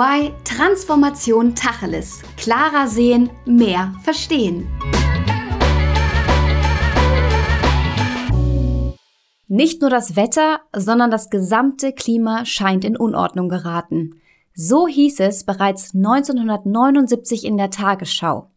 EY Transformation Tacheles. Klarer sehen, mehr verstehen. Nicht nur das Wetter, sondern das gesamte Klima scheint in Unordnung geraten. So hieß es bereits 1979 in der Tagesschau.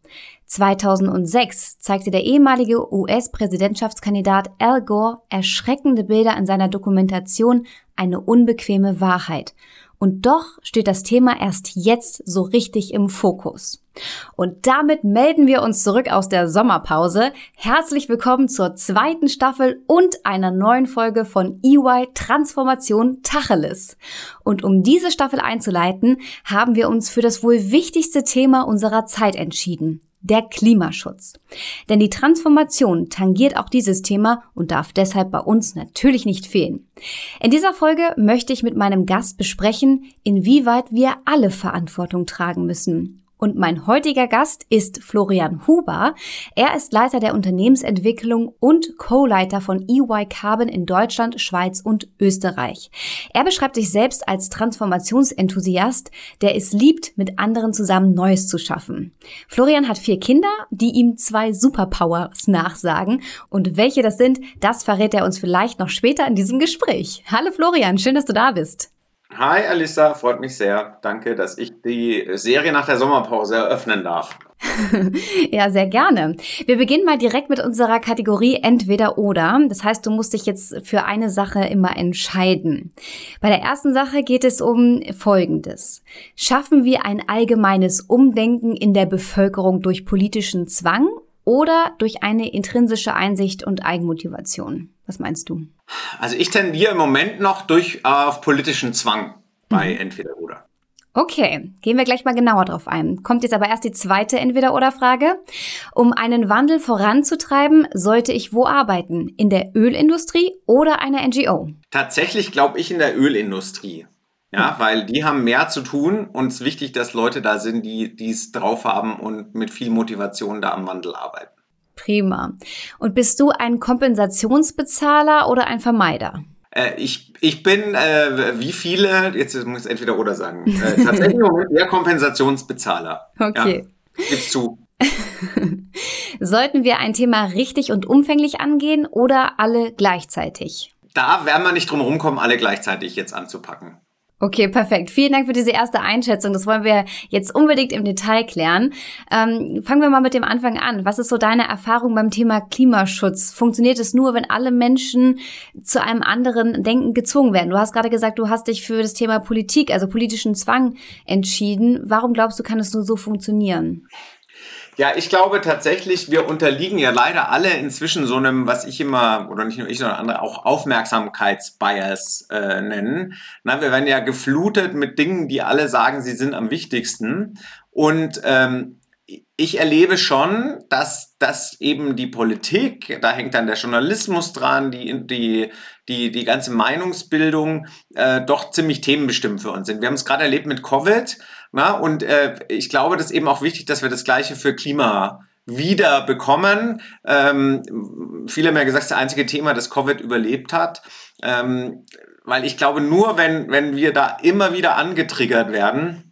2006 zeigte der ehemalige US-Präsidentschaftskandidat Al Gore erschreckende Bilder in seiner Dokumentation Eine unbequeme Wahrheit. Und doch steht das Thema erst jetzt so richtig im Fokus. Und damit melden wir uns zurück aus der Sommerpause. Herzlich willkommen zur zweiten Staffel und einer neuen Folge von EY Transformation Tacheles. Und um diese Staffel einzuleiten, haben wir uns für das wohl wichtigste Thema unserer Zeit entschieden der Klimaschutz. Denn die Transformation tangiert auch dieses Thema und darf deshalb bei uns natürlich nicht fehlen. In dieser Folge möchte ich mit meinem Gast besprechen, inwieweit wir alle Verantwortung tragen müssen und mein heutiger Gast ist Florian Huber. Er ist Leiter der Unternehmensentwicklung und Co-Leiter von EY Carbon in Deutschland, Schweiz und Österreich. Er beschreibt sich selbst als Transformationsenthusiast, der es liebt, mit anderen zusammen Neues zu schaffen. Florian hat vier Kinder, die ihm zwei Superpowers nachsagen. Und welche das sind, das verrät er uns vielleicht noch später in diesem Gespräch. Hallo Florian, schön, dass du da bist. Hi Alissa, freut mich sehr. Danke, dass ich die Serie nach der Sommerpause eröffnen darf. ja, sehr gerne. Wir beginnen mal direkt mit unserer Kategorie Entweder oder. Das heißt, du musst dich jetzt für eine Sache immer entscheiden. Bei der ersten Sache geht es um Folgendes. Schaffen wir ein allgemeines Umdenken in der Bevölkerung durch politischen Zwang oder durch eine intrinsische Einsicht und Eigenmotivation? Was meinst du? Also ich tendiere im Moment noch durch auf politischen Zwang bei mhm. Entweder oder. Okay, gehen wir gleich mal genauer drauf ein. Kommt jetzt aber erst die zweite Entweder-Oder-Frage. Um einen Wandel voranzutreiben, sollte ich wo arbeiten? In der Ölindustrie oder einer NGO? Tatsächlich glaube ich in der Ölindustrie. Ja, weil die haben mehr zu tun und es ist wichtig, dass Leute da sind, die es drauf haben und mit viel Motivation da am Wandel arbeiten. Prima. Und bist du ein Kompensationsbezahler oder ein Vermeider? Äh, ich, ich bin, äh, wie viele, jetzt muss ich entweder oder sagen, äh, tatsächlich der Kompensationsbezahler. Okay. Ja, gib's zu. Sollten wir ein Thema richtig und umfänglich angehen oder alle gleichzeitig? Da werden wir nicht drum rumkommen, alle gleichzeitig jetzt anzupacken. Okay, perfekt. Vielen Dank für diese erste Einschätzung. Das wollen wir jetzt unbedingt im Detail klären. Ähm, fangen wir mal mit dem Anfang an. Was ist so deine Erfahrung beim Thema Klimaschutz? Funktioniert es nur, wenn alle Menschen zu einem anderen Denken gezwungen werden? Du hast gerade gesagt, du hast dich für das Thema Politik, also politischen Zwang entschieden. Warum glaubst du, kann es nur so funktionieren? Ja, ich glaube tatsächlich, wir unterliegen ja leider alle inzwischen so einem, was ich immer, oder nicht nur ich, sondern andere auch Aufmerksamkeitsbias äh, nennen. Na, wir werden ja geflutet mit Dingen, die alle sagen, sie sind am wichtigsten. Und ähm, ich erlebe schon, dass, dass eben die Politik, da hängt dann der Journalismus dran, die, die, die, die ganze Meinungsbildung äh, doch ziemlich themenbestimmt für uns sind. Wir haben es gerade erlebt mit Covid. Na, und äh, ich glaube, das ist eben auch wichtig, dass wir das Gleiche für Klima wieder bekommen. Ähm, viele haben ja gesagt, das einzige Thema, das Covid überlebt hat. Ähm, weil ich glaube, nur wenn, wenn wir da immer wieder angetriggert werden,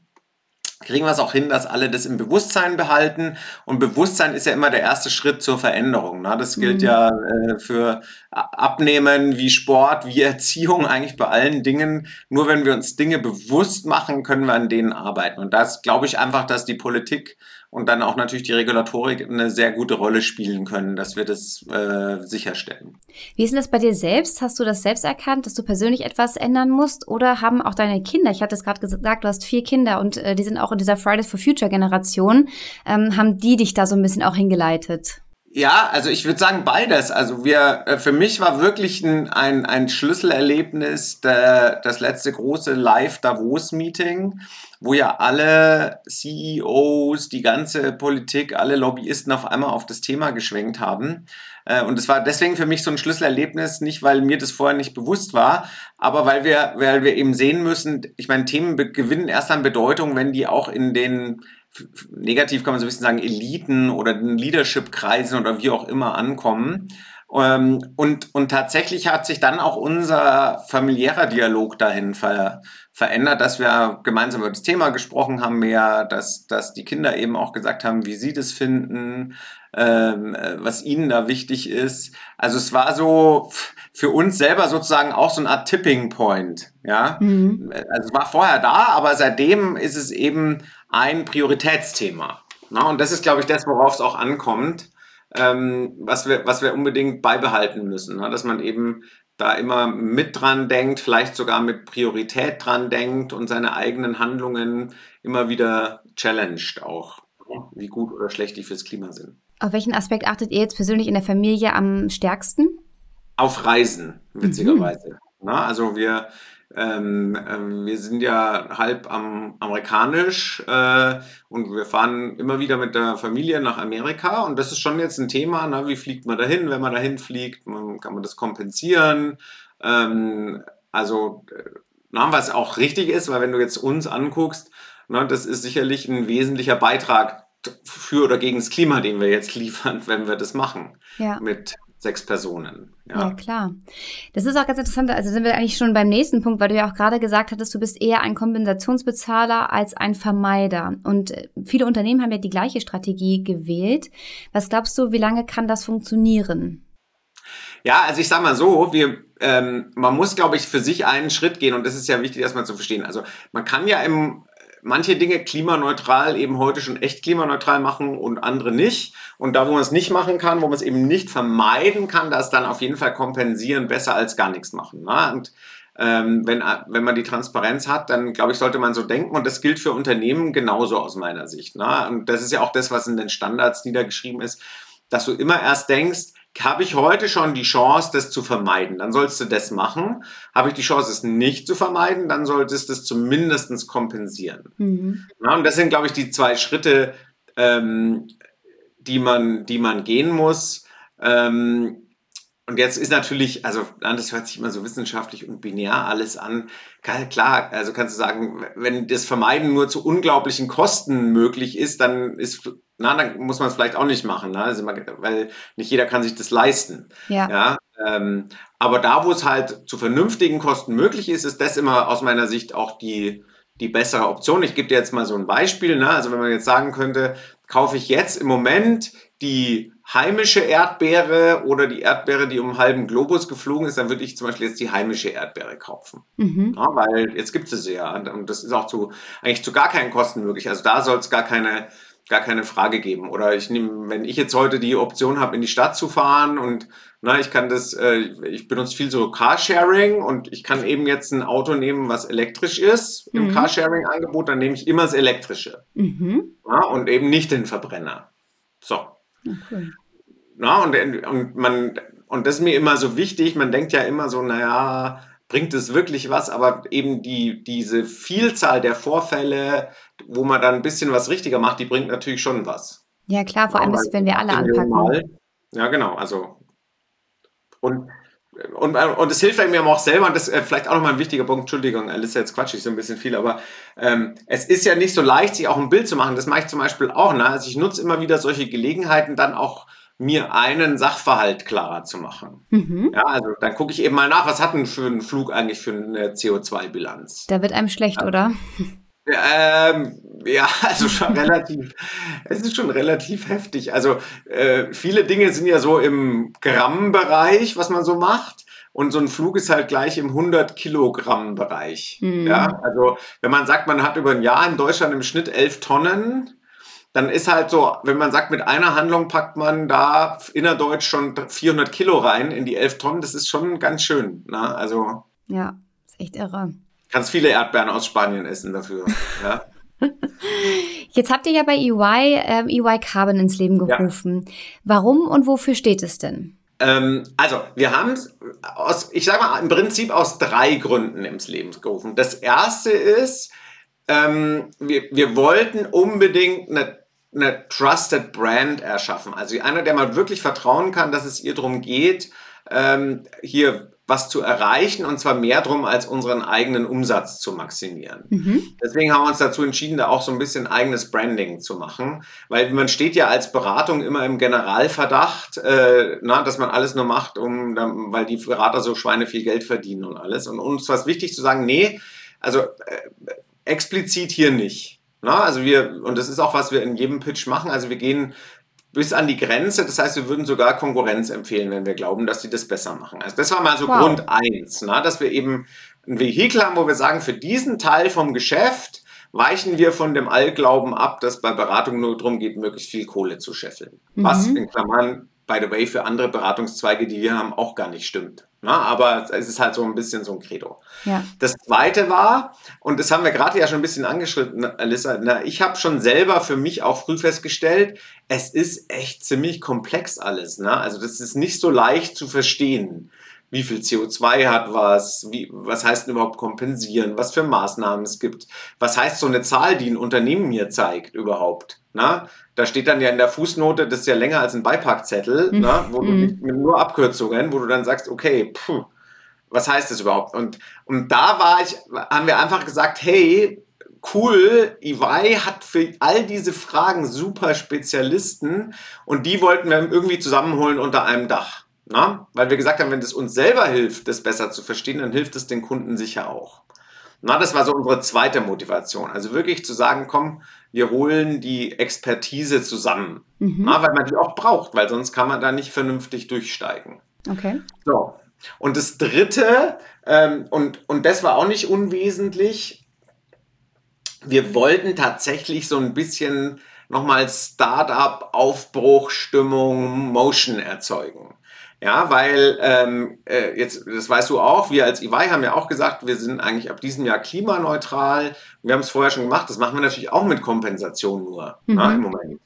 kriegen wir es auch hin, dass alle das im Bewusstsein behalten. Und Bewusstsein ist ja immer der erste Schritt zur Veränderung. Ne? Das gilt mhm. ja äh, für Abnehmen, wie Sport, wie Erziehung, eigentlich bei allen Dingen. Nur wenn wir uns Dinge bewusst machen, können wir an denen arbeiten. Und das glaube ich einfach, dass die Politik und dann auch natürlich die Regulatorik eine sehr gute Rolle spielen können, dass wir das äh, sicherstellen. Wie ist denn das bei dir selbst? Hast du das selbst erkannt, dass du persönlich etwas ändern musst? Oder haben auch deine Kinder, ich hatte es gerade gesagt, du hast vier Kinder und äh, die sind auch in dieser Fridays for Future Generation, ähm, haben die dich da so ein bisschen auch hingeleitet? Ja, also ich würde sagen beides. Also wir, äh, für mich war wirklich ein, ein, ein Schlüsselerlebnis der, das letzte große Live-Davos-Meeting, wo ja alle CEOs, die ganze Politik, alle Lobbyisten auf einmal auf das Thema geschwenkt haben. Äh, und es war deswegen für mich so ein Schlüsselerlebnis, nicht weil mir das vorher nicht bewusst war, aber weil wir, weil wir eben sehen müssen, ich meine, Themen gewinnen erst an Bedeutung, wenn die auch in den negativ kann man so ein bisschen sagen, Eliten oder den Leadership-Kreisen oder wie auch immer ankommen. Ähm, und, und tatsächlich hat sich dann auch unser familiärer Dialog dahin ver, verändert, dass wir gemeinsam über das Thema gesprochen haben, mehr, dass, dass die Kinder eben auch gesagt haben, wie sie das finden, ähm, was ihnen da wichtig ist. Also es war so für uns selber sozusagen auch so eine Art Tipping Point. Ja, mhm. also es war vorher da, aber seitdem ist es eben ein Prioritätsthema. Na, und das ist, glaube ich, das, worauf es auch ankommt, ähm, was, wir, was wir unbedingt beibehalten müssen. Na, dass man eben da immer mit dran denkt, vielleicht sogar mit Priorität dran denkt und seine eigenen Handlungen immer wieder challenged auch, wie gut oder schlecht die fürs Klima sind. Auf welchen Aspekt achtet ihr jetzt persönlich in der Familie am stärksten? Auf Reisen, witzigerweise. Mhm. Na, also wir, ähm, ähm, wir sind ja halb am, amerikanisch äh, und wir fahren immer wieder mit der Familie nach Amerika und das ist schon jetzt ein Thema, na, wie fliegt man dahin, wenn man dahin fliegt, man, kann man das kompensieren. Ähm, also, äh, na, was auch richtig ist, weil wenn du jetzt uns anguckst, na, das ist sicherlich ein wesentlicher Beitrag für oder gegen das Klima, den wir jetzt liefern, wenn wir das machen. Ja. Mit sechs Personen. Ja. ja. klar. Das ist auch ganz interessant. Also sind wir eigentlich schon beim nächsten Punkt, weil du ja auch gerade gesagt hattest, du bist eher ein Kompensationsbezahler als ein Vermeider. Und äh, viele Unternehmen haben ja die gleiche Strategie gewählt. Was glaubst du, wie lange kann das funktionieren? Ja, also ich sage mal so, wir, ähm, man muss, glaube ich, für sich einen Schritt gehen und das ist ja wichtig, erstmal zu verstehen. Also man kann ja im manche Dinge klimaneutral eben heute schon echt klimaneutral machen und andere nicht. Und da, wo man es nicht machen kann, wo man es eben nicht vermeiden kann, das dann auf jeden Fall kompensieren, besser als gar nichts machen. Ne? Und ähm, wenn, wenn man die Transparenz hat, dann glaube ich, sollte man so denken. Und das gilt für Unternehmen genauso aus meiner Sicht. Ne? Und das ist ja auch das, was in den Standards niedergeschrieben ist, dass du immer erst denkst, habe ich heute schon die Chance, das zu vermeiden, dann sollst du das machen. Habe ich die Chance, es nicht zu vermeiden, dann solltest du es zumindest kompensieren. Mhm. Ja, und das sind, glaube ich, die zwei Schritte, ähm, die, man, die man gehen muss. Ähm, und jetzt ist natürlich, also das hört sich immer so wissenschaftlich und binär alles an. Klar, also kannst du sagen, wenn das Vermeiden nur zu unglaublichen Kosten möglich ist, dann ist na, dann muss man es vielleicht auch nicht machen, ne? also, weil nicht jeder kann sich das leisten. Ja. ja? Ähm, aber da, wo es halt zu vernünftigen Kosten möglich ist, ist das immer aus meiner Sicht auch die, die bessere Option. Ich gebe dir jetzt mal so ein Beispiel. Ne? Also wenn man jetzt sagen könnte, kaufe ich jetzt im Moment die heimische Erdbeere oder die Erdbeere, die um einen halben Globus geflogen ist, dann würde ich zum Beispiel jetzt die heimische Erdbeere kaufen. Mhm. Ja, weil jetzt gibt es sie ja. Und das ist auch zu, eigentlich zu gar keinen Kosten möglich. Also da soll es gar keine gar keine Frage geben. Oder ich nehme, wenn ich jetzt heute die Option habe, in die Stadt zu fahren und na, ich kann das, äh, ich benutze viel so Carsharing und ich kann eben jetzt ein Auto nehmen, was elektrisch ist mhm. im Carsharing-Angebot, dann nehme ich immer das elektrische. Mhm. Ja, und eben nicht den Verbrenner. So. Okay. Na, und, und man, und das ist mir immer so wichtig, man denkt ja immer so, naja, bringt es wirklich was, aber eben die, diese Vielzahl der Vorfälle, wo man dann ein bisschen was richtiger macht, die bringt natürlich schon was. Ja, klar, vor allem, wenn wir alle anpacken. Mal, ja, genau, also und und, und es hilft mir auch selber, und das ist äh, vielleicht auch nochmal ein wichtiger Punkt, Entschuldigung, Alice, jetzt quatsch ich so ein bisschen viel, aber ähm, es ist ja nicht so leicht, sich auch ein Bild zu machen. Das mache ich zum Beispiel auch. Ne? Also ich nutze immer wieder solche Gelegenheiten, dann auch mir einen Sachverhalt klarer zu machen. Mhm. Ja, also dann gucke ich eben mal nach, was hat denn für einen Flug eigentlich für eine CO2-Bilanz? Da wird einem schlecht, ja. oder? Ähm, ja, also schon relativ, es ist schon relativ heftig. Also äh, viele Dinge sind ja so im Gramm-Bereich, was man so macht. Und so ein Flug ist halt gleich im 100 Kilogramm Bereich. Mhm. Ja, also wenn man sagt, man hat über ein Jahr in Deutschland im Schnitt 11 Tonnen, dann ist halt so, wenn man sagt, mit einer Handlung packt man da innerdeutsch schon 400 Kilo rein in die 11 Tonnen, das ist schon ganz schön. Ne? Also, ja, ist echt irre. Kannst viele Erdbeeren aus Spanien essen dafür. ja. Jetzt habt ihr ja bei EY ähm, EY Carbon ins Leben gerufen. Ja. Warum und wofür steht es denn? Ähm, also, wir haben es aus, ich sage mal, im Prinzip aus drei Gründen ins Leben gerufen. Das erste ist, ähm, wir, wir wollten unbedingt eine eine Trusted Brand erschaffen. Also einer, der man wirklich vertrauen kann, dass es ihr darum geht, ähm, hier was zu erreichen und zwar mehr drum, als unseren eigenen Umsatz zu maximieren. Mhm. Deswegen haben wir uns dazu entschieden, da auch so ein bisschen eigenes Branding zu machen, weil man steht ja als Beratung immer im Generalverdacht, äh, na, dass man alles nur macht, um, weil die Berater so Schweine viel Geld verdienen und alles. Und uns war es wichtig zu sagen, nee, also äh, explizit hier nicht. Na, also wir, und das ist auch, was wir in jedem Pitch machen, also wir gehen bis an die Grenze. Das heißt, wir würden sogar Konkurrenz empfehlen, wenn wir glauben, dass die das besser machen. Also das war mal so wow. Grund eins, na, dass wir eben ein Vehikel haben, wo wir sagen, für diesen Teil vom Geschäft weichen wir von dem Allglauben ab, dass bei Beratung nur darum geht, möglichst viel Kohle zu scheffeln. Mhm. Was in Klammern by the way, für andere Beratungszweige, die wir haben, auch gar nicht stimmt. Na, aber es ist halt so ein bisschen so ein Credo. Ja. Das zweite war, und das haben wir gerade ja schon ein bisschen angeschritten, Alissa, na, ich habe schon selber für mich auch früh festgestellt, es ist echt ziemlich komplex alles. Ne? Also das ist nicht so leicht zu verstehen wie viel CO2 hat was, wie, was heißt denn überhaupt kompensieren, was für Maßnahmen es gibt, was heißt so eine Zahl, die ein Unternehmen mir zeigt überhaupt. Na? Da steht dann ja in der Fußnote, das ist ja länger als ein Beipackzettel, mhm. na? wo du mit nur Abkürzungen, wo du dann sagst, okay, puh, was heißt das überhaupt? Und, und da war ich, haben wir einfach gesagt, hey, cool, EY hat für all diese Fragen super Spezialisten und die wollten wir irgendwie zusammenholen unter einem Dach. Na? Weil wir gesagt haben, wenn es uns selber hilft, das besser zu verstehen, dann hilft es den Kunden sicher auch. Na, das war so unsere zweite Motivation. Also wirklich zu sagen, komm, wir holen die Expertise zusammen. Mhm. Na, weil man die auch braucht, weil sonst kann man da nicht vernünftig durchsteigen. Okay. So. Und das dritte, ähm, und, und das war auch nicht unwesentlich, wir wollten tatsächlich so ein bisschen nochmal Startup-Aufbruchstimmung, Motion erzeugen. Ja, weil ähm, äh, jetzt, das weißt du auch, wir als EY haben ja auch gesagt, wir sind eigentlich ab diesem Jahr klimaneutral. Wir haben es vorher schon gemacht, das machen wir natürlich auch mit Kompensation nur mhm. na, im Moment.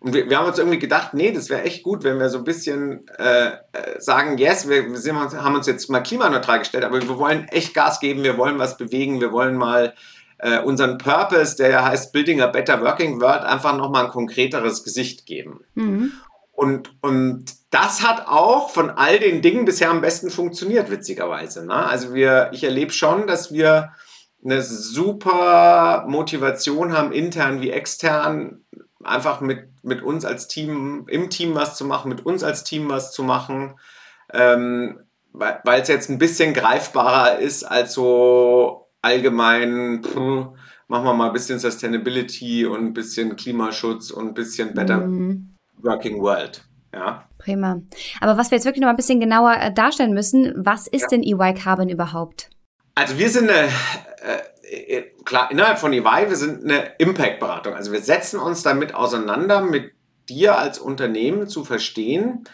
Und wir, wir, haben uns irgendwie gedacht, nee, das wäre echt gut, wenn wir so ein bisschen äh, äh sagen, yes, wir, wir sind, haben uns jetzt mal klimaneutral gestellt, aber wir wollen echt Gas geben, wir wollen was bewegen, wir wollen mal äh, unseren Purpose, der ja heißt Building a Better Working World, einfach nochmal ein konkreteres Gesicht geben. Mhm. Und, und das hat auch von all den Dingen bisher am besten funktioniert, witzigerweise. Ne? Also wir, ich erlebe schon, dass wir eine super Motivation haben, intern wie extern, einfach mit, mit uns als Team, im Team was zu machen, mit uns als Team was zu machen, ähm, weil es jetzt ein bisschen greifbarer ist als so allgemein, pff, machen wir mal ein bisschen Sustainability und ein bisschen Klimaschutz und ein bisschen Better mhm. Working World. Ja. Prima. Aber was wir jetzt wirklich noch ein bisschen genauer äh, darstellen müssen, was ist ja. denn EY Carbon überhaupt? Also wir sind eine, äh, äh, klar, innerhalb von EY, wir sind eine Impact-Beratung. Also wir setzen uns damit auseinander, mit dir als Unternehmen zu verstehen,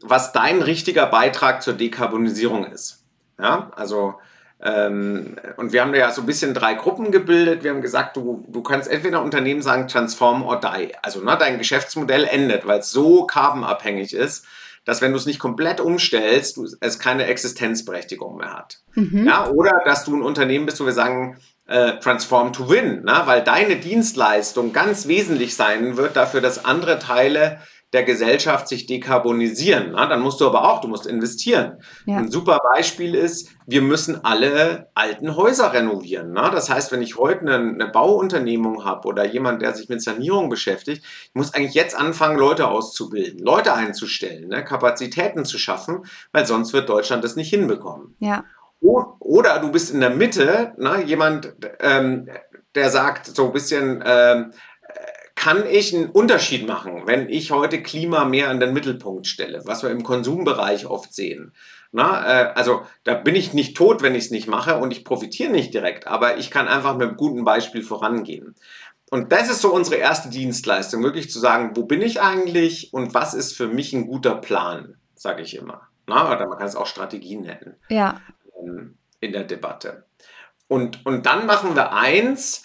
was dein richtiger Beitrag zur Dekarbonisierung ist. Ja, also ähm, und wir haben da ja so ein bisschen drei Gruppen gebildet. Wir haben gesagt, du, du kannst entweder Unternehmen sagen, transform or die. Also ne, dein Geschäftsmodell endet, weil es so carbonabhängig ist, dass wenn du es nicht komplett umstellst, du, es keine Existenzberechtigung mehr hat. Mhm. Ja, oder dass du ein Unternehmen bist, wo wir sagen, äh, transform to win, ne? weil deine Dienstleistung ganz wesentlich sein wird dafür, dass andere Teile der Gesellschaft sich dekarbonisieren. Na, dann musst du aber auch, du musst investieren. Ja. Ein super Beispiel ist, wir müssen alle alten Häuser renovieren. Na? Das heißt, wenn ich heute eine, eine Bauunternehmung habe oder jemand, der sich mit Sanierung beschäftigt, ich muss eigentlich jetzt anfangen, Leute auszubilden, Leute einzustellen, ne? Kapazitäten zu schaffen, weil sonst wird Deutschland das nicht hinbekommen. Ja. Oder du bist in der Mitte, na, jemand, ähm, der sagt so ein bisschen, ähm, kann ich einen Unterschied machen, wenn ich heute Klima mehr an den Mittelpunkt stelle, was wir im Konsumbereich oft sehen. Na, äh, also da bin ich nicht tot, wenn ich es nicht mache und ich profitiere nicht direkt, aber ich kann einfach mit einem guten Beispiel vorangehen. Und das ist so unsere erste Dienstleistung, wirklich zu sagen, wo bin ich eigentlich und was ist für mich ein guter Plan, sage ich immer. Na, oder man kann es auch Strategien nennen ja. Ähm, in der Debatte. Und, und dann machen wir eins,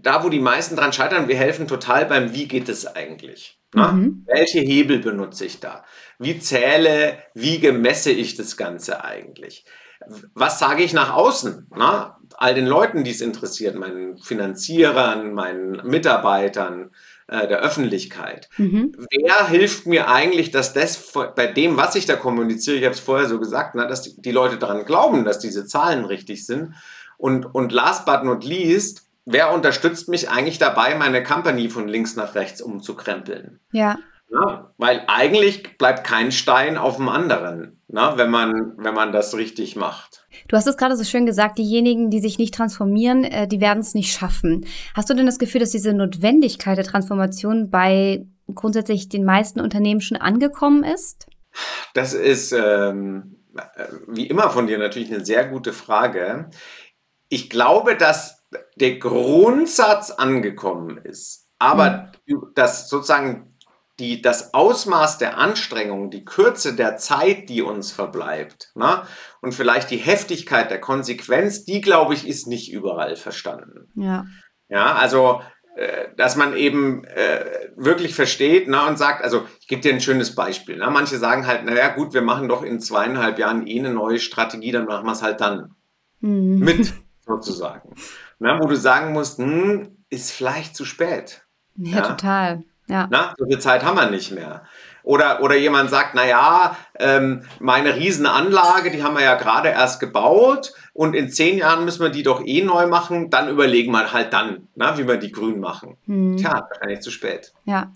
da, wo die meisten dran scheitern, wir helfen total beim, wie geht es eigentlich? Mhm. Welche Hebel benutze ich da? Wie zähle, wie gemesse ich das Ganze eigentlich? Was sage ich nach außen? Na? All den Leuten, die es interessiert, meinen Finanzierern, meinen Mitarbeitern, äh, der Öffentlichkeit. Mhm. Wer hilft mir eigentlich, dass das bei dem, was ich da kommuniziere, ich habe es vorher so gesagt, na, dass die, die Leute daran glauben, dass diese Zahlen richtig sind. Und, und last but not least, wer unterstützt mich eigentlich dabei, meine Company von links nach rechts umzukrempeln? Ja. Ja, weil eigentlich bleibt kein Stein auf dem anderen, na, wenn, man, wenn man das richtig macht. Du hast es gerade so schön gesagt, diejenigen, die sich nicht transformieren, äh, die werden es nicht schaffen. Hast du denn das Gefühl, dass diese Notwendigkeit der Transformation bei grundsätzlich den meisten Unternehmen schon angekommen ist? Das ist ähm, wie immer von dir natürlich eine sehr gute Frage. Ich glaube, dass der Grundsatz angekommen ist, aber mhm. dass sozusagen die, das Ausmaß der Anstrengung, die Kürze der Zeit, die uns verbleibt, ne? und vielleicht die Heftigkeit der Konsequenz, die, glaube ich, ist nicht überall verstanden. Ja. Ja, also, äh, dass man eben äh, wirklich versteht ne, und sagt, also ich gebe dir ein schönes Beispiel. Ne? Manche sagen halt, naja gut, wir machen doch in zweieinhalb Jahren eh eine neue Strategie, dann machen wir es halt dann mhm. mit, sozusagen. Ne? Wo du sagen musst, hm, ist vielleicht zu spät. Ja, ja? total. Ja. Na, so viel Zeit haben wir nicht mehr. Oder, oder jemand sagt, na ja, ähm, meine Riesenanlage, die haben wir ja gerade erst gebaut und in zehn Jahren müssen wir die doch eh neu machen, dann überlegen wir halt dann, na, wie wir die grün machen. Hm. Tja, wahrscheinlich zu spät. Ja.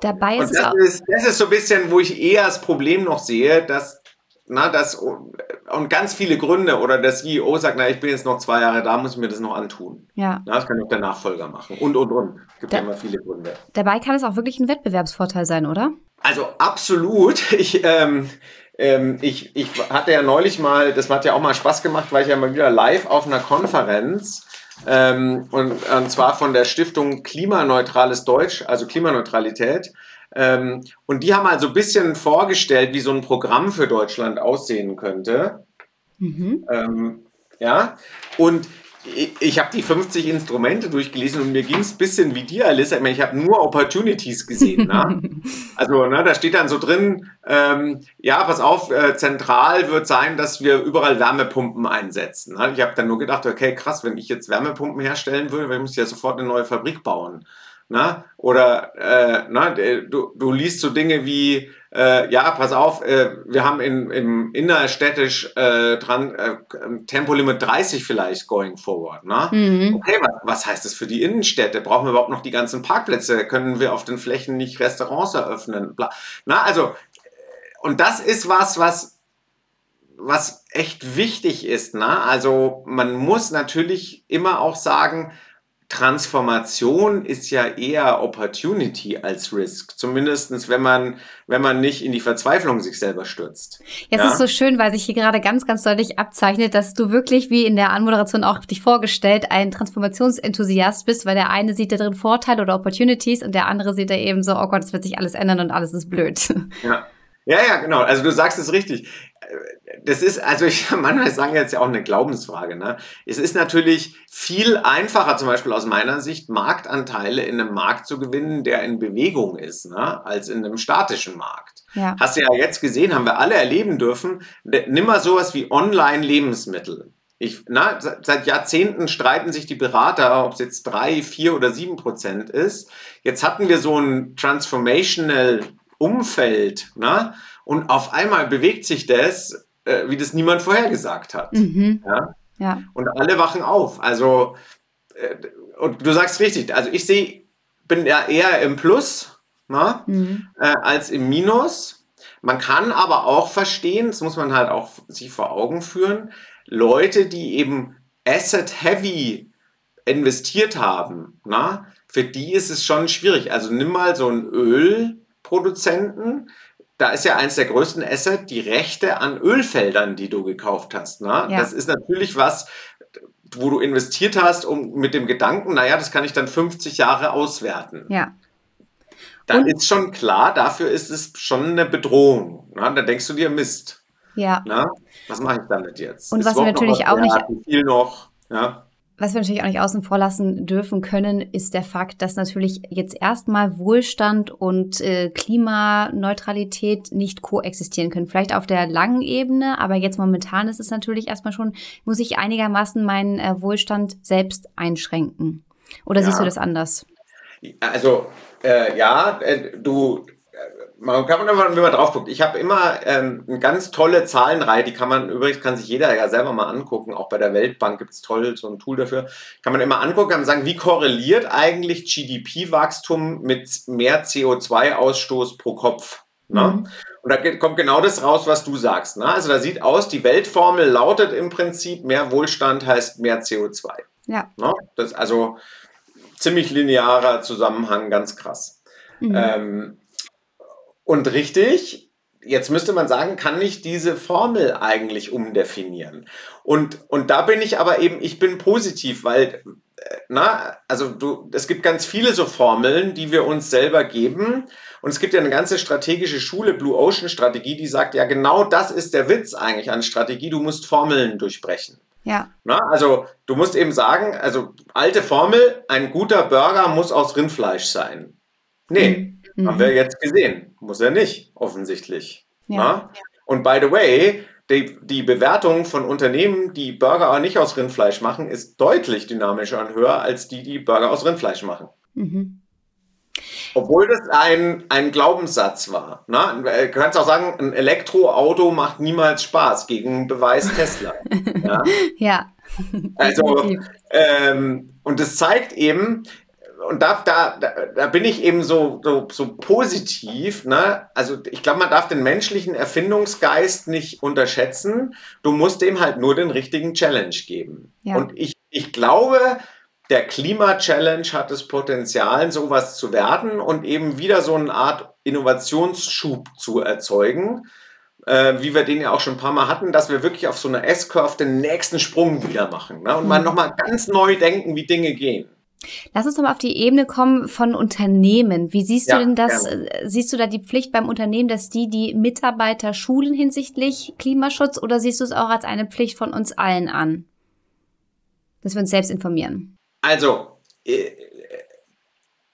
Dabei ist und das es auch ist, das ist so ein bisschen, wo ich eher das Problem noch sehe, dass na, das und ganz viele Gründe oder der CEO sagt, na, ich bin jetzt noch zwei Jahre da, muss ich mir das noch antun. Ja. Na, das kann auch der Nachfolger machen und und und. Es gibt da, ja immer viele Gründe. Dabei kann es auch wirklich ein Wettbewerbsvorteil sein, oder? Also absolut. Ich, ähm, ähm, ich, ich hatte ja neulich mal, das hat ja auch mal Spaß gemacht, weil ich ja mal wieder live auf einer Konferenz ähm, und, und zwar von der Stiftung Klimaneutrales Deutsch, also Klimaneutralität. Ähm, und die haben also ein bisschen vorgestellt, wie so ein Programm für Deutschland aussehen könnte. Mhm. Ähm, ja, und ich, ich habe die 50 Instrumente durchgelesen und mir ging es ein bisschen wie dir, Alissa. Ich, meine, ich habe nur Opportunities gesehen. ne? Also ne, da steht dann so drin, ähm, ja, pass auf, äh, zentral wird sein, dass wir überall Wärmepumpen einsetzen. Ne? Ich habe dann nur gedacht, okay, krass, wenn ich jetzt Wärmepumpen herstellen würde, dann müsste ich ja sofort eine neue Fabrik bauen. Na? Oder äh, na, du, du liest so Dinge wie, äh, ja, pass auf, äh, wir haben in, im innerstädtisch äh, dran äh, Tempolimit 30 vielleicht going forward. Na? Mhm. Okay, was, was heißt das für die Innenstädte? Brauchen wir überhaupt noch die ganzen Parkplätze? Können wir auf den Flächen nicht Restaurants eröffnen? Bla. Na, also, und das ist was, was was echt wichtig ist. Ne? Also man muss natürlich immer auch sagen, Transformation ist ja eher Opportunity als Risk. Zumindest wenn man, wenn man nicht in die Verzweiflung sich selber stürzt. Jetzt ja? ist so schön, weil sich hier gerade ganz, ganz deutlich abzeichnet, dass du wirklich, wie in der Anmoderation auch dich vorgestellt, ein Transformationsenthusiast bist, weil der eine sieht da drin Vorteile oder Opportunities und der andere sieht da eben so, oh Gott, es wird sich alles ändern und alles ist blöd. Ja. Ja, ja, genau. Also du sagst es richtig das ist, also ich manchmal sagen jetzt ja auch eine Glaubensfrage. Ne? Es ist natürlich viel einfacher, zum Beispiel aus meiner Sicht, Marktanteile in einem Markt zu gewinnen, der in Bewegung ist, ne? als in einem statischen Markt. Ja. Hast du ja jetzt gesehen, haben wir alle erleben dürfen. Nimm mal sowas wie Online-Lebensmittel. Ich, na, seit Jahrzehnten streiten sich die Berater, ob es jetzt drei, vier oder sieben Prozent ist. Jetzt hatten wir so ein transformational Umfeld, ne? Und auf einmal bewegt sich das, äh, wie das niemand vorhergesagt hat. Mhm. Ja? ja? Und alle wachen auf. Also, äh, und du sagst richtig, also ich sehe, bin ja eher im Plus ne? mhm. äh, als im Minus. Man kann aber auch verstehen, das muss man halt auch sich vor Augen führen, Leute, die eben asset-heavy investiert haben, na, für die ist es schon schwierig. Also nimm mal so einen Ölproduzenten, da ist ja eins der größten Asset die Rechte an Ölfeldern, die du gekauft hast. Ne? Ja. Das ist natürlich was, wo du investiert hast, um mit dem Gedanken, naja, das kann ich dann 50 Jahre auswerten. Ja. Da ist schon klar, dafür ist es schon eine Bedrohung. Ne? Da denkst du dir, Mist. Ja. Ne? Was mache ich damit jetzt? Und ist was wir natürlich auch nicht. Viel noch. Ja? Was wir natürlich auch nicht außen vor lassen dürfen können, ist der Fakt, dass natürlich jetzt erstmal Wohlstand und äh, Klimaneutralität nicht koexistieren können. Vielleicht auf der langen Ebene, aber jetzt momentan ist es natürlich erstmal schon, muss ich einigermaßen meinen äh, Wohlstand selbst einschränken. Oder ja. siehst du das anders? Also, äh, ja, äh, du, man kann man, wenn man drauf guckt, ich habe immer ähm, eine ganz tolle Zahlenreihe, die kann man übrigens, kann sich jeder ja selber mal angucken, auch bei der Weltbank gibt es toll so ein Tool dafür, kann man immer angucken, man sagen, wie korreliert eigentlich GDP-Wachstum mit mehr CO2-Ausstoß pro Kopf? Ne? Mhm. Und da kommt genau das raus, was du sagst. Ne? Also da sieht aus, die Weltformel lautet im Prinzip, mehr Wohlstand heißt mehr CO2. Ja. Ne? Das ist also ziemlich linearer Zusammenhang, ganz krass. Mhm. Ähm, und richtig, jetzt müsste man sagen, kann ich diese Formel eigentlich umdefinieren? Und, und da bin ich aber eben, ich bin positiv, weil, äh, na, also du, es gibt ganz viele so Formeln, die wir uns selber geben. Und es gibt ja eine ganze strategische Schule, Blue Ocean Strategie, die sagt, ja, genau das ist der Witz eigentlich an Strategie. Du musst Formeln durchbrechen. Ja. Na, also du musst eben sagen, also alte Formel, ein guter Burger muss aus Rindfleisch sein. Nee, mhm. Haben wir jetzt gesehen. Muss er nicht, offensichtlich. Ja. Und by the way, die, die Bewertung von Unternehmen, die Burger auch nicht aus Rindfleisch machen, ist deutlich dynamischer und höher als die, die Burger aus Rindfleisch machen. Mhm. Obwohl das ein, ein Glaubenssatz war. Ne? Du kannst auch sagen, ein Elektroauto macht niemals Spaß, gegen Beweis Tesla. ja. ja. Also, ähm, und das zeigt eben, und da, da, da bin ich eben so, so, so positiv. Ne? Also ich glaube, man darf den menschlichen Erfindungsgeist nicht unterschätzen. Du musst dem halt nur den richtigen Challenge geben. Ja. Und ich, ich glaube, der Klima-Challenge hat das Potenzial, sowas zu werden und eben wieder so eine Art Innovationsschub zu erzeugen, äh, wie wir den ja auch schon ein paar Mal hatten, dass wir wirklich auf so einer S-Curve den nächsten Sprung wieder machen ne? und mhm. mal nochmal ganz neu denken, wie Dinge gehen. Lass uns nochmal auf die Ebene kommen von Unternehmen. Wie siehst ja, du denn das? Gerne. Äh, siehst du da die Pflicht beim Unternehmen, dass die die Mitarbeiter schulen hinsichtlich Klimaschutz oder siehst du es auch als eine Pflicht von uns allen an? Dass wir uns selbst informieren. Also, äh,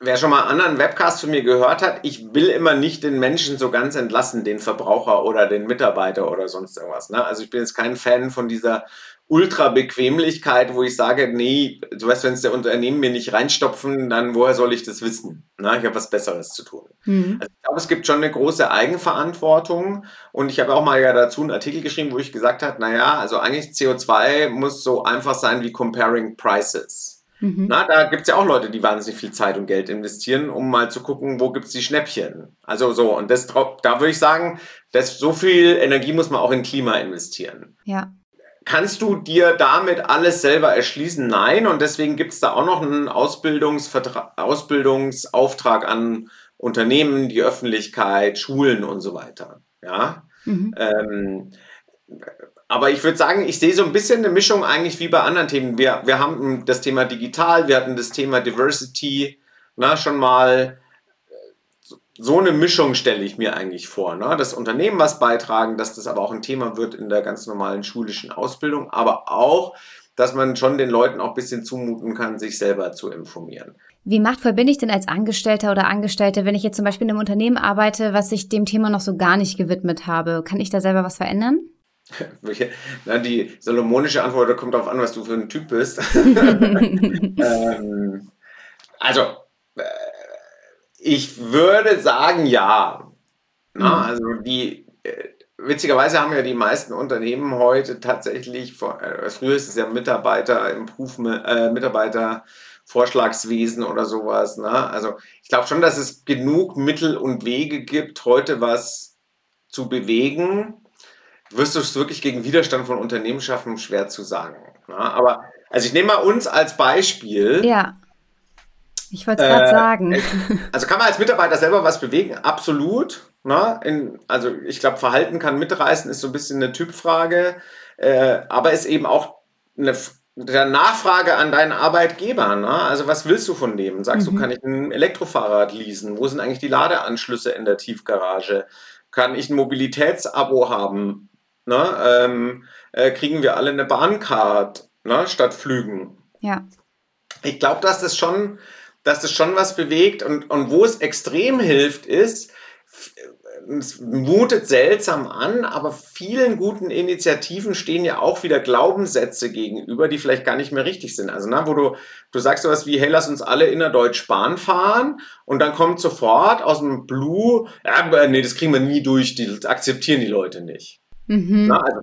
wer schon mal anderen Webcasts von mir gehört hat, ich will immer nicht den Menschen so ganz entlassen, den Verbraucher oder den Mitarbeiter oder sonst irgendwas. Ne? Also ich bin jetzt kein Fan von dieser Ultra-Bequemlichkeit, wo ich sage, nee, du weißt, wenn es der Unternehmen mir nicht reinstopfen, dann woher soll ich das wissen? Na, ich habe was Besseres zu tun. Mhm. Also ich glaube, es gibt schon eine große Eigenverantwortung und ich habe auch mal ja dazu einen Artikel geschrieben, wo ich gesagt habe, naja, also eigentlich CO2 muss so einfach sein wie Comparing Prices. Mhm. Na, da gibt es ja auch Leute, die wahnsinnig viel Zeit und Geld investieren, um mal zu gucken, wo gibt es die Schnäppchen. Also so, und das, da würde ich sagen, dass so viel Energie muss man auch in Klima investieren. Ja. Kannst du dir damit alles selber erschließen? Nein. Und deswegen gibt es da auch noch einen Ausbildungsauftrag an Unternehmen, die Öffentlichkeit, Schulen und so weiter. Ja. Mhm. Ähm, aber ich würde sagen, ich sehe so ein bisschen eine Mischung eigentlich wie bei anderen Themen. Wir, wir haben das Thema Digital, wir hatten das Thema Diversity, na, schon mal so eine Mischung stelle ich mir eigentlich vor. Ne? Das Unternehmen was beitragen, dass das aber auch ein Thema wird in der ganz normalen schulischen Ausbildung, aber auch, dass man schon den Leuten auch ein bisschen zumuten kann, sich selber zu informieren. Wie machtvoll bin ich denn als Angestellter oder Angestellte, wenn ich jetzt zum Beispiel in einem Unternehmen arbeite, was ich dem Thema noch so gar nicht gewidmet habe? Kann ich da selber was verändern? Na, die salomonische Antwort kommt darauf an, was du für ein Typ bist. ähm, also, ich würde sagen, ja. Na, mhm. also die äh, witzigerweise haben ja die meisten Unternehmen heute tatsächlich, äh, früher ist es ja Mitarbeiter Improvement, äh, Mitarbeitervorschlagswesen oder sowas. Ne? Also ich glaube schon, dass es genug Mittel und Wege gibt, heute was zu bewegen. Wirst du es wirklich gegen Widerstand von Unternehmen schaffen, schwer zu sagen. Ne? Aber also ich nehme mal uns als Beispiel. Ja. Ich wollte es gerade äh, sagen. Also kann man als Mitarbeiter selber was bewegen? Absolut. Ne? In, also ich glaube, Verhalten kann mitreißen, ist so ein bisschen eine Typfrage, äh, aber ist eben auch eine der Nachfrage an deinen Arbeitgeber. Ne? Also was willst du von dem? Sagst mhm. du, kann ich ein Elektrofahrrad leasen? Wo sind eigentlich die Ladeanschlüsse in der Tiefgarage? Kann ich ein Mobilitätsabo haben? Ne? Ähm, äh, kriegen wir alle eine Bahncard ne? statt Flügen? Ja. Ich glaube, dass das schon dass das schon was bewegt und, und wo es extrem hilft, ist, es mutet seltsam an, aber vielen guten Initiativen stehen ja auch wieder Glaubenssätze gegenüber, die vielleicht gar nicht mehr richtig sind. Also, na, wo du, du sagst sowas wie, hey, lass uns alle innerdeutsch Bahn fahren und dann kommt sofort aus dem Blue, ja, nee, das kriegen wir nie durch, die akzeptieren die Leute nicht. Mhm. Na, also,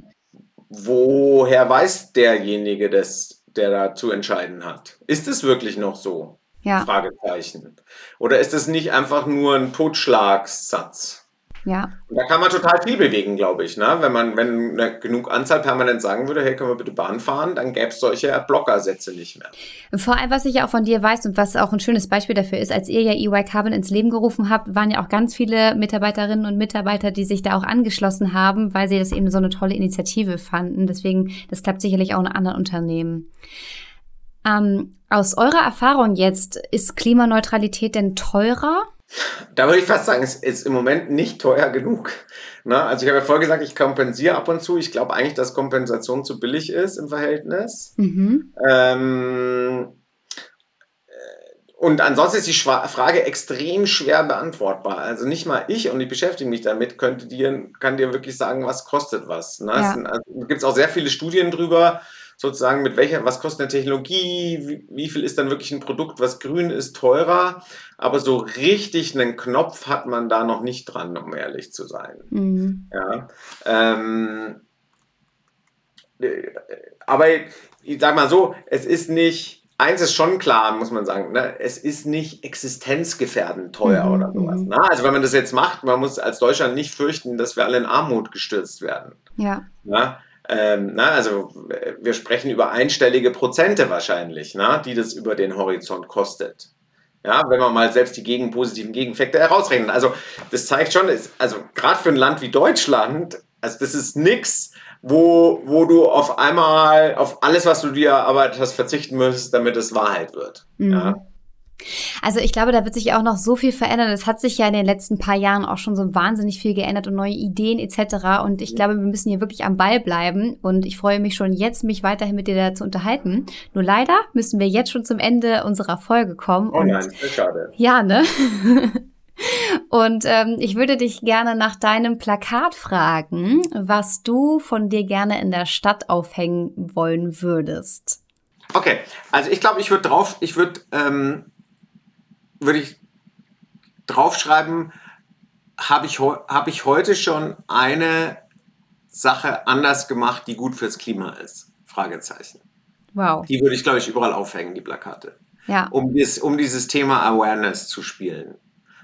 woher weiß derjenige das, der da zu entscheiden hat? Ist es wirklich noch so? Ja. Fragezeichen. Oder ist es nicht einfach nur ein Totschlagssatz? Ja. Und da kann man total viel bewegen, glaube ich. Ne? Wenn man, wenn eine genug Anzahl permanent sagen würde, hey, können wir bitte Bahn fahren, dann gäbe es solche Blockersätze nicht mehr. Vor allem, was ich ja auch von dir weiß und was auch ein schönes Beispiel dafür ist, als ihr ja EY Carbon ins Leben gerufen habt, waren ja auch ganz viele Mitarbeiterinnen und Mitarbeiter, die sich da auch angeschlossen haben, weil sie das eben so eine tolle Initiative fanden. Deswegen, das klappt sicherlich auch in anderen Unternehmen. Ähm, aus eurer Erfahrung jetzt, ist Klimaneutralität denn teurer? Da würde ich fast sagen, es ist im Moment nicht teuer genug. Na, also ich habe ja vorher gesagt, ich kompensiere ab und zu. Ich glaube eigentlich, dass Kompensation zu billig ist im Verhältnis. Mhm. Ähm, äh, und ansonsten ist die Frage extrem schwer beantwortbar. Also nicht mal ich, und ich beschäftige mich damit, könnte dir, kann dir wirklich sagen, was kostet was. Ne? Ja. Es also, gibt auch sehr viele Studien drüber sozusagen mit welcher, was kostet eine Technologie, wie, wie, viel ist dann wirklich ein Produkt, was grün ist, teurer. Aber so richtig einen Knopf hat man da noch nicht dran, um ehrlich zu sein. Mhm. Ja. Ähm, äh, aber ich sag mal so, es ist nicht, eins ist schon klar, muss man sagen, ne? es ist nicht existenzgefährdend teuer mhm. oder sowas. Ne? Also wenn man das jetzt macht, man muss als Deutschland nicht fürchten, dass wir alle in Armut gestürzt werden. Ja. Ne? Ähm, na, also wir sprechen über einstellige Prozente wahrscheinlich, na, die das über den Horizont kostet. Ja, wenn man mal selbst die gegen, positiven Gegeneffekte herausrechnet. Also das zeigt schon, also gerade für ein Land wie Deutschland, also das ist nichts, wo, wo du auf einmal auf alles, was du dir erarbeitet hast, verzichten müsstest, damit es Wahrheit wird. Mhm. Ja. Also ich glaube, da wird sich auch noch so viel verändern. Es hat sich ja in den letzten paar Jahren auch schon so wahnsinnig viel geändert und neue Ideen etc. Und ich glaube, wir müssen hier wirklich am Ball bleiben. Und ich freue mich schon jetzt, mich weiterhin mit dir da zu unterhalten. Nur leider müssen wir jetzt schon zum Ende unserer Folge kommen. Oh nein, schade. Ja, ne? Und ähm, ich würde dich gerne nach deinem Plakat fragen, was du von dir gerne in der Stadt aufhängen wollen würdest. Okay, also ich glaube, ich würde drauf, ich würde ähm, würde ich draufschreiben, habe ich, hab ich heute schon eine Sache anders gemacht, die gut fürs Klima ist? Fragezeichen. Wow. Die würde ich, glaube ich, überall aufhängen, die Plakate. Ja. Um, dies, um dieses Thema Awareness zu spielen.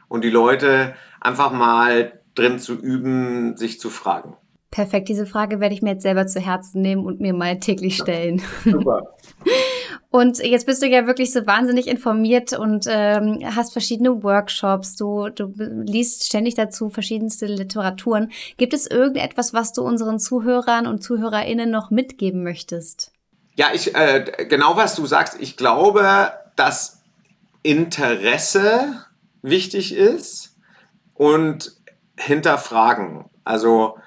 Und die Leute einfach mal drin zu üben, sich zu fragen. Perfekt, diese Frage werde ich mir jetzt selber zu Herzen nehmen und mir mal täglich stellen. Super. Und jetzt bist du ja wirklich so wahnsinnig informiert und ähm, hast verschiedene Workshops, du, du liest ständig dazu verschiedenste Literaturen. Gibt es irgendetwas, was du unseren Zuhörern und ZuhörerInnen noch mitgeben möchtest? Ja, ich, äh, genau was du sagst. Ich glaube, dass Interesse wichtig ist und hinterfragen. Also,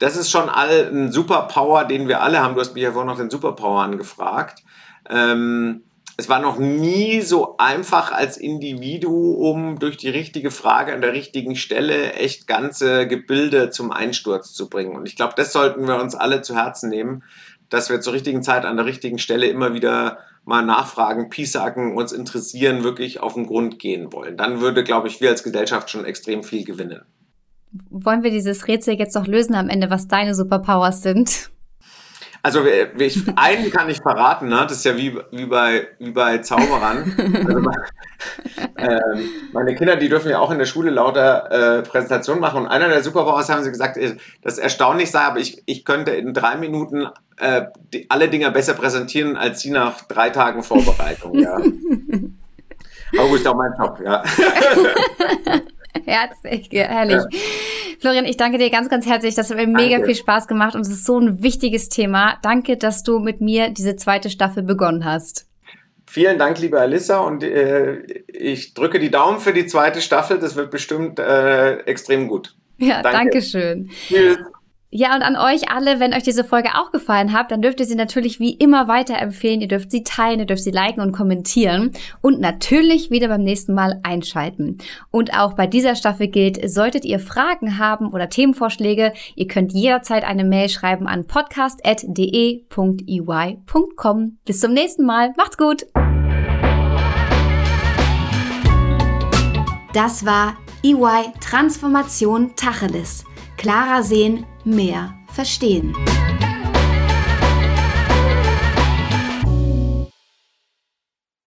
das ist schon all ein Superpower, den wir alle haben. Du hast mich ja vorhin noch den Superpower angefragt. Ähm, es war noch nie so einfach als Individuum durch die richtige Frage an der richtigen Stelle echt ganze Gebilde zum Einsturz zu bringen. Und ich glaube, das sollten wir uns alle zu Herzen nehmen, dass wir zur richtigen Zeit an der richtigen Stelle immer wieder mal nachfragen, piesacken, uns interessieren, wirklich auf den Grund gehen wollen. Dann würde, glaube ich, wir als Gesellschaft schon extrem viel gewinnen. Wollen wir dieses Rätsel jetzt noch lösen am Ende, was deine Superpowers sind? Also ich, einen kann ich verraten, ne? das ist ja wie, wie, bei, wie bei Zauberern. Also meine, äh, meine Kinder, die dürfen ja auch in der Schule lauter äh, Präsentationen machen. Und einer der Superpowers haben sie gesagt, äh, das erstaunlich sei, aber ich, ich könnte in drei Minuten äh, die, alle Dinge besser präsentieren, als sie nach drei Tagen Vorbereitung. Ja. aber gut, ist auch mein Job, ja. Herzlich, herrlich. Ja. Florian, ich danke dir ganz, ganz herzlich. Das hat mir danke. mega viel Spaß gemacht und es ist so ein wichtiges Thema. Danke, dass du mit mir diese zweite Staffel begonnen hast. Vielen Dank, liebe Alissa, und äh, ich drücke die Daumen für die zweite Staffel. Das wird bestimmt äh, extrem gut. Ja, danke. danke schön. Tschüss. Ja, und an euch alle, wenn euch diese Folge auch gefallen hat, dann dürft ihr sie natürlich wie immer weiterempfehlen. Ihr dürft sie teilen, ihr dürft sie liken und kommentieren und natürlich wieder beim nächsten Mal einschalten. Und auch bei dieser Staffel gilt, solltet ihr Fragen haben oder Themenvorschläge, ihr könnt jederzeit eine Mail schreiben an podcast.de.ey.com. Bis zum nächsten Mal. Macht's gut! Das war EY Transformation Tacheles. Klarer sehen, mehr verstehen.